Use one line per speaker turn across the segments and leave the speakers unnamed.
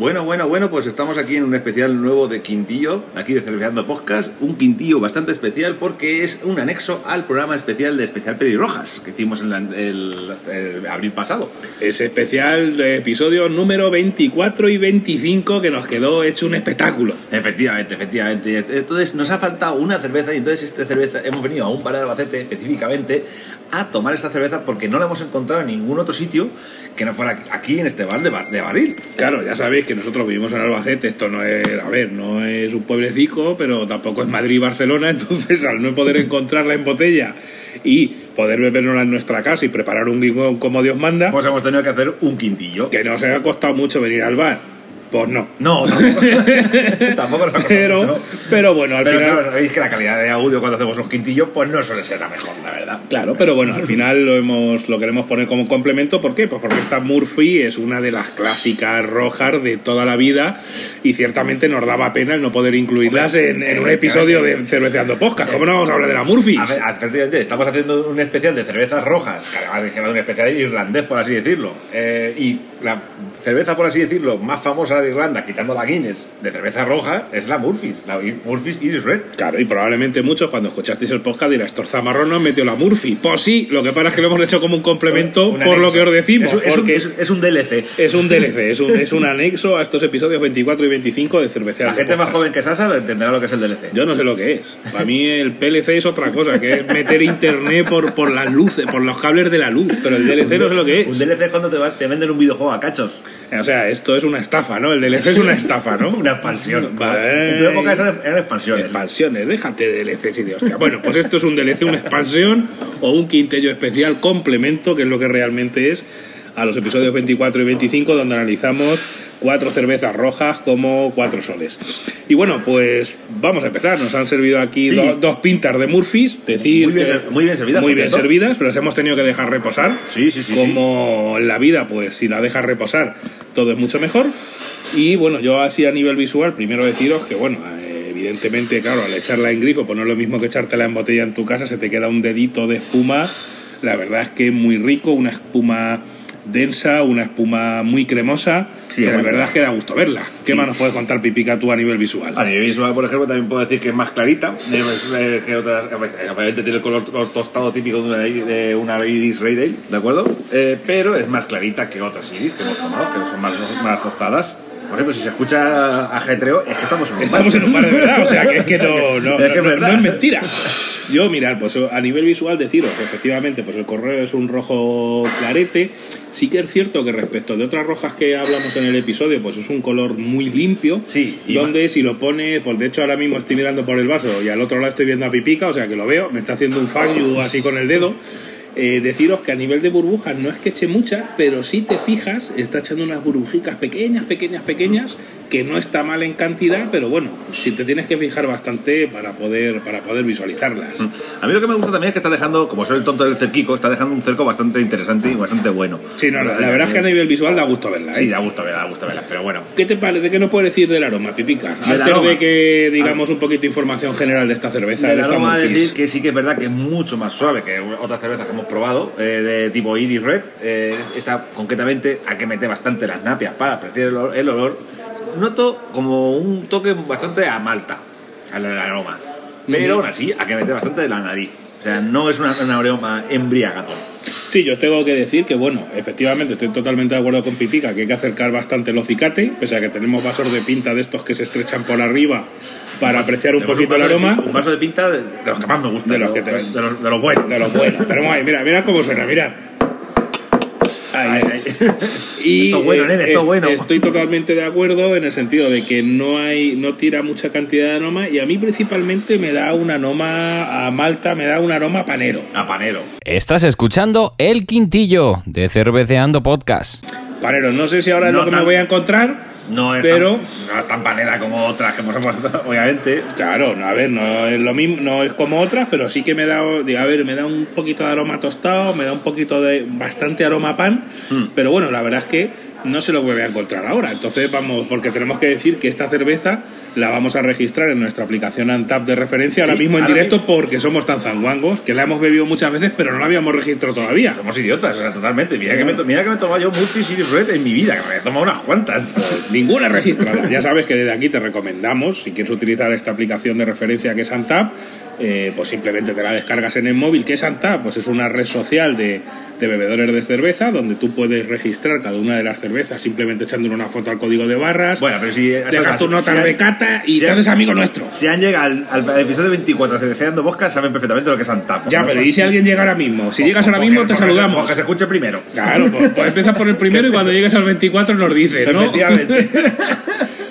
Bueno, bueno, bueno, pues estamos aquí en un especial nuevo de Quintillo, aquí de Cerveceando Podcast, un Quintillo bastante especial porque es un anexo al programa especial de Especial Pelirrojas que hicimos en la- el, el abril pasado.
Ese especial de episodio número 24 y 25 que nos quedó hecho un espectáculo.
Efectivamente, efectivamente. Entonces nos ha faltado una cerveza y entonces esta cerveza hemos venido a un bar de Albacete específicamente a tomar esta cerveza porque no la hemos encontrado en ningún otro sitio que no fuera aquí en este bar de, bar- de barril.
Claro, ya sabéis que nosotros vivimos en Albacete, esto no es, a ver, no es un pueblecico, pero tampoco es Madrid y Barcelona, entonces al no poder encontrarla en botella y poder bebernosla en nuestra casa y preparar un guion como Dios manda,
Pues hemos tenido que hacer un quintillo.
que nos ha costado mucho venir al bar. Pues no.
No, tampoco, tampoco costado
Pero,
mucho.
pero bueno, al
Pero
final...
claro, sabéis que la calidad de audio cuando hacemos los quintillos pues no suele ser la mejor, la verdad.
Claro, pero bueno, al final lo hemos lo queremos poner como complemento. ¿Por qué? Pues porque esta Murphy es una de las clásicas rojas de toda la vida y ciertamente nos daba pena el no poder incluirlas en, en un episodio de Cerveceando Podcast. ¿Cómo no vamos a hablar de la Murphy?
A ver, efectivamente, estamos haciendo un especial de cervezas rojas, que además dijera un especial irlandés, por así decirlo. Eh, y la cerveza, por así decirlo, más famosa de Irlanda, quitando la Guinness, de cerveza roja, es la Murphy's, la Murphy's Iris Red.
Claro, y probablemente muchos cuando escuchasteis el podcast dirán, estos zamarrón nos metió la Murphy. Pues sí, lo que pasa es que lo hemos hecho como un complemento
Un
por lo que os decimos.
Es, un- es un-
porque
es- es un DLC.
es un DLC, es un, es un anexo a estos episodios 24 y 25 de
La
Cerveceando
gente más joven que Sasa entenderá lo que es el DLC.
Yo no sé lo que es. Para mí el PLC es otra cosa, que es meter internet por, por las luces, por los cables de la luz. Pero el DLC no sé lo que
Un
es.
DLC es cuando te, vas- te venden un videojuego a cachos.
O sea, esto es una estafa, ¿no? El DLC es una estafa, ¿no?
Una expansión.
Vale.
En tu época eran expansiones.
Expansiones, déjate de DLCs y de hostia. Bueno, pues esto es un DLC, una expansión o un quintello especial complemento, que es lo que realmente es, a los episodios 24 y 25, donde analizamos cuatro cervezas rojas como cuatro soles. Y bueno, pues vamos a empezar. Nos han servido aquí
Sí.
do- dos pintas de Murphys, decir
Muy bien
que-
muy bien servidas,
muy bien servidas, pero las hemos tenido que dejar reposar.
Sí, sí, sí,
Como en la vida, pues si la dejas reposar, todo es mucho mejor. Y bueno, yo así a nivel visual, primero deciros que, bueno, eh, evidentemente, claro, al echarla en grifo, pues no es lo mismo que echártela en botella en tu casa, se te queda un dedito de espuma. La verdad es que muy rico, una espuma densa, una espuma muy cremosa,
Sí,
que la verdad es que da gusto verla. ¿Qué más nos puedes contar, Pipica, tú a nivel visual?
A nivel visual, por ejemplo, también puedo decir que es más clarita. eh, que otras, eh, obviamente tiene el color tostado típico de una, de una Iris Red Ale, ¿de acuerdo? Eh, pero es más clarita que otras Iris que hemos tomado, que son más, más tostadas. Por ejemplo, si se escucha ajetreo, es que estamos en un bar.
Estamos en un bar de verdad, o sea que es que no, no,
Es que es
no- no-
verdad.
no es mentira. Yo, mirad, pues a nivel visual deciros efectivamente pues el correo es un rojo clarete. Sí que es cierto que respecto de otras rojas que hablamos en el episodio, pues es un color muy limpio.
Sí, y
donde si lo pone, pues de hecho ahora mismo estoy mirando por el vaso y al otro lado estoy viendo a Pipica, o sea que lo veo, me está haciendo un fan you así con el dedo. Eh, deciros que a nivel de burbujas no es que eche muchas, pero si te fijas, está echando unas burbujicas pequeñas, pequeñas, pequeñas, que no está mal en cantidad, pero bueno, si te tienes que fijar bastante para poder, para poder visualizarlas.
A mí lo que me gusta también es que está dejando, como soy el tonto del cerquico, está dejando un cerco bastante interesante y bastante bueno.
Sí, no, la, la verdad es que a nivel visual da gusto verla. ¿eh?
Sí, da gusto verla, da gusto verla, pero bueno.
¿Qué te parece? ¿Qué nos puedes decir del aroma, Pipica?
Del
Antes
aroma.
de que digamos un poquito de información general de esta cerveza.
De
de
aroma
Murphy's.
decir que sí que es verdad que es mucho más suave que otras cervezas que hemos probado, eh, de tipo Iris Red. Eh, esta concretamente hay que meter bastante las napias para apreciar el olor. Noto como un toque bastante a malta al aroma, pero aún así hay que meter bastante de la nariz. O sea, no es una, un aroma embriagador.
Sí, yo tengo que decir que, bueno, efectivamente estoy totalmente de acuerdo con Pipica, que hay que acercar bastante el hocicate, pese a que tenemos vasos de pinta de estos que se estrechan por arriba para apreciar un poquito el
vaso de-
aroma.
un vaso de pinta de, de los que más me gustan,
De los que te-
de los, de los buenos.
De los buenos. Pero mira, mira cómo suena, mira. Y
Esto es bueno,
eh,
nene, esto es
es-
bueno.
Estoy totalmente de acuerdo en el sentido de que no hay, no tira mucha cantidad de aroma y a mí principalmente me da un aroma a malta, me da un aroma panero.
A panero.
Estás escuchando El Quintillo de Cerveceando Podcast.
Panero, no sé si ahora es
No
lo que
tan-
me voy a encontrar,
No es,
pero
tan, no es tan panera como otras que hemos obviamente.
Claro, no, a ver, no es lo mismo, no es como otras, pero sí que me da, digo, a ver, me da un poquito de aroma tostado, me da un poquito de bastante aroma a pan,
Hmm.
pero bueno, la verdad es que no se lo vuelve a encontrar ahora. Entonces vamos, porque tenemos que decir que esta cerveza la vamos a registrar en nuestra aplicación Antap de referencia ahora mismo en
ahora
directo porque somos tan zanguangos que la hemos bebido muchas veces pero no la habíamos registrado todavía.
Somos idiotas, o sea, totalmente. Mira que me, mira que me he tomado yo Murphy Series Red en mi vida, que me he tomado unas cuantas.
Ninguna registrada. Ya sabes que desde aquí te recomendamos, si quieres utilizar esta aplicación de referencia que es Antap, eh, pues simplemente te la descargas en el móvil. ¿Qué es Antap? Pues es una red social de, de bebedores de cerveza donde tú puedes registrar cada una de las cervezas simplemente echándole una foto al código de barras.
Bueno, pero si...
dejas tu nota de cata y
si
te haces amigo nuestro.
Si han llegado al, al episodio 24 de Cerveceando Bosca, saben perfectamente lo que es Antap.
Ya, pero ¿y si alguien llega ahora mismo? Si llegas ahora mismo, te saludamos.
Que se escuche primero.
Claro, pues, pues empiezas por el primero y cuando llegues al 24 nos dices, ¿no?
Efectivamente.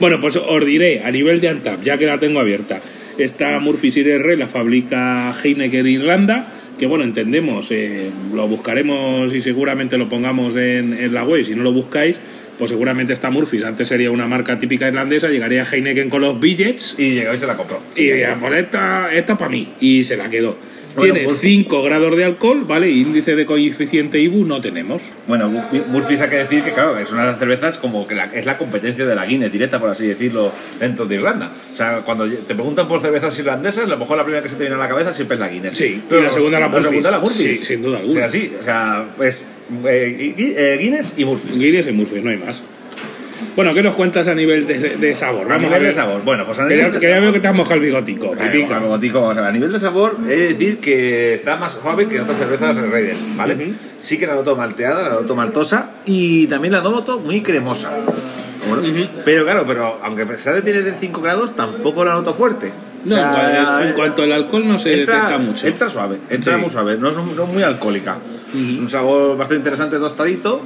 Bueno, pues os diré, a nivel de Antap, ya que la tengo abierta, esta Murphy Series Red la fabrica Heineken Irlanda, que bueno, entendemos, eh, lo buscaremos y seguramente lo pongamos en, en la web, si no lo buscáis, pues seguramente esta Murphy, antes sería una marca típica irlandesa, llegaría Heineken con los billets
y llegó y se la compró.
y diría, pues esta, esta para mí, y se la quedó. Tiene
pues-
5 grados de alcohol, ¿vale? Índice de coeficiente IBU no tenemos.
Bueno, Mu- Murphy hay que decir que, claro, es una de las cervezas como que la- es la competencia de la Guinness directa, por así decirlo, dentro de Irlanda. O sea, cuando te preguntan por cervezas irlandesas, a lo mejor la primera que se te viene a la cabeza siempre es la Guinness.
Sí, y la segunda la Murphy.
segunda la Murphy.
Sí, sin duda
O
alguna.
sea, sí, o sea, pues eh, eh, Guinness y Murphy.
Guinness y Murphy, no hay más. Bueno, ¿qué nos cuentas a nivel de, de sabor?
A
Vamos
nivel
a
de sabor. Bueno, pues a
Que
nivel
ya,
de
que ya
sabor.
veo que te has mojado el bigotico, pipica.
bueno, botico, vamos a ver, a nivel de sabor, he de decir que está más suave que otras cervezas de Raider, ¿vale?
Ujú.
Sí que la noto malteada, la noto maltosa y también la noto muy cremosa. Bueno,
Ujú.
Pero claro, pero aunque a pesar de tener 5 grados, tampoco la noto fuerte.
No,
O sea,
en, en cuanto al alcohol no se
entra,
detecta mucho.
entra suave, entra
Sí.
muy suave, no no es muy alcohólica. Un sabor bastante interesante, tostadito.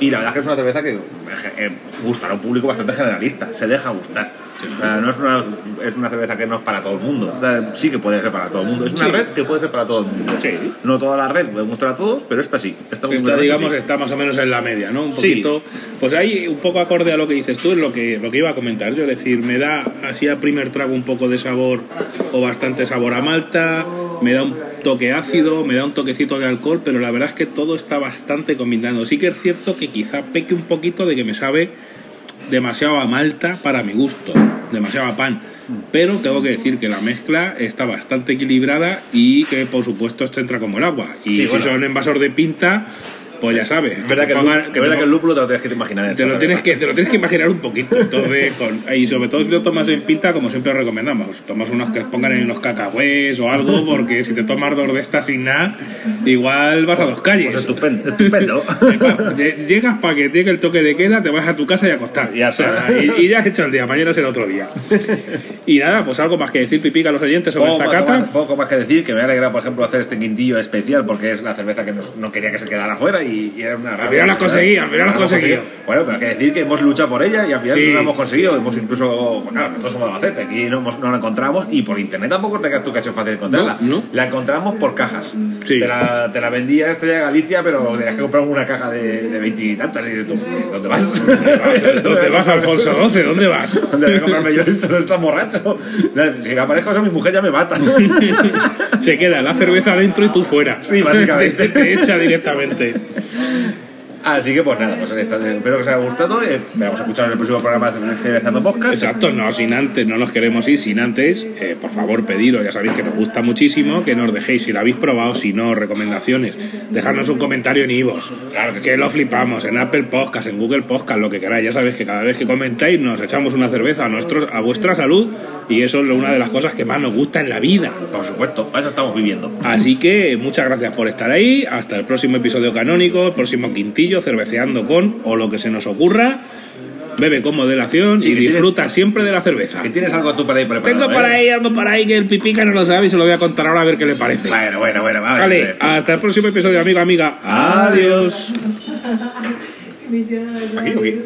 Y la verdad es que es una cerveza que eh, gustará a un público bastante generalista, se deja gustar. O sea, no es una, es una cerveza que no es para todo el mundo. O sea, sí que puede ser para todo el mundo. Es una
Sí.
red que puede ser para todo el mundo.
Sí.
No toda la red puede gustar a todos, pero esta sí. Esta,
Esta, digamos,
sí.
está más o menos en la media, ¿no? Un
Sí.
poquito. Pues ahí, un poco acorde a lo que dices tú, es lo que, lo que iba a comentar yo. Es decir, me da así a primer trago un poco de sabor o bastante sabor a malta, me da un toque ácido, me da un toquecito de alcohol, pero la verdad es que todo está bastante combinado. Sí que es cierto que quizá peque un poquito de que me sabe demasiado a malta para mi gusto, demasiado a pan. Pero tengo que decir que la mezcla está bastante equilibrada y que por supuesto esto entra como el agua. Y
Sí,
si
bueno.
son envasos de pinta, pues ya sabes.
Es verdad que, el,
que
es verdad que el lúpulo te lo tienes que imaginar.
te lo, tienes que, te lo tienes que imaginar un poquito. Entonces, con- y sobre todo si lo tomas en pinta, como siempre recomendamos, tomas unos que pongan en unos cacahués o algo, porque si te tomas dos de estas sin nada, igual vas a dos calles.
Pues estupendo. estupendo.
Lle- Llegas para que llegue el toque de queda, te vas a tu casa y a acostar.
Ya
O sea,
está.
y, y ya has hecho el día, mañana será otro día. Y nada, pues algo más que decir, pipica a los oyentes sobre
Poco,
esta
poco
cata.
más, poco más que decir, que me alegra, por ejemplo, hacer este quintillo especial porque es la cerveza que no quería que se quedara fuera y, y era una rabia.
final lo has conseguido, al final
hemos
conseguido.
Bueno, pero hay que decir que hemos luchado por ella y al final
Sí.
lo hemos conseguido. Hemos incluso, bueno, claro, nosotros somos de Albacete, aquí no, hemos- no la encontramos y por internet tampoco te creas tú que ha sido fácil encontrarla.
No, no.
La encontramos por cajas.
Sí.
Te, la, te la vendía Estrella Galicia, pero tenías que comprar una caja de, de 20 y tantas. Y tú, ¿dónde vas?
¿Dónde vas, Alfonso XII? ¿Dónde vas?
¿Dónde voy a comprarme yo eso? No estás borracho. Si me aparezco eso, mi mujer ya me mata.
Se queda la cerveza dentro y tú fuera.
Sí, básicamente.
Te, te echa directamente.
Así que pues nada, pues espero que os haya gustado. Eh, vamos a escuchar en el próximo programa de Cervezando Podcast.
Exacto, no sin antes, no nos queremos ir sin antes, eh, por favor pediros, ya sabéis que nos gusta muchísimo, que nos dejéis si lo habéis probado, si no, recomendaciones, dejarnos un comentario en iVoox,
Claro que
que lo flipamos, en Apple Podcast, en Google Podcast, lo que queráis, ya sabéis que cada vez que comentáis nos echamos una cerveza a, nuestros, a vuestra salud y eso es una de las cosas que más nos gusta en la vida.
Por supuesto, para eso estamos viviendo.
Así que muchas gracias por estar ahí. Hasta el próximo episodio canónico, el próximo quintillo, cerveceando con o lo que se nos ocurra. Bebe con moderación
Sí,
y
que tienes-
disfruta siempre de la cerveza.
Que tienes algo tú para ahí preparado.
Tengo
¿eh?
ahí algo por ahí que el pipica no lo sabe y se lo voy a contar ahora a ver qué le parece.
Bueno, bueno, bueno. Vale,
Vale, hasta el próximo episodio, amigo, amiga.
Adiós. Aquí, aquí.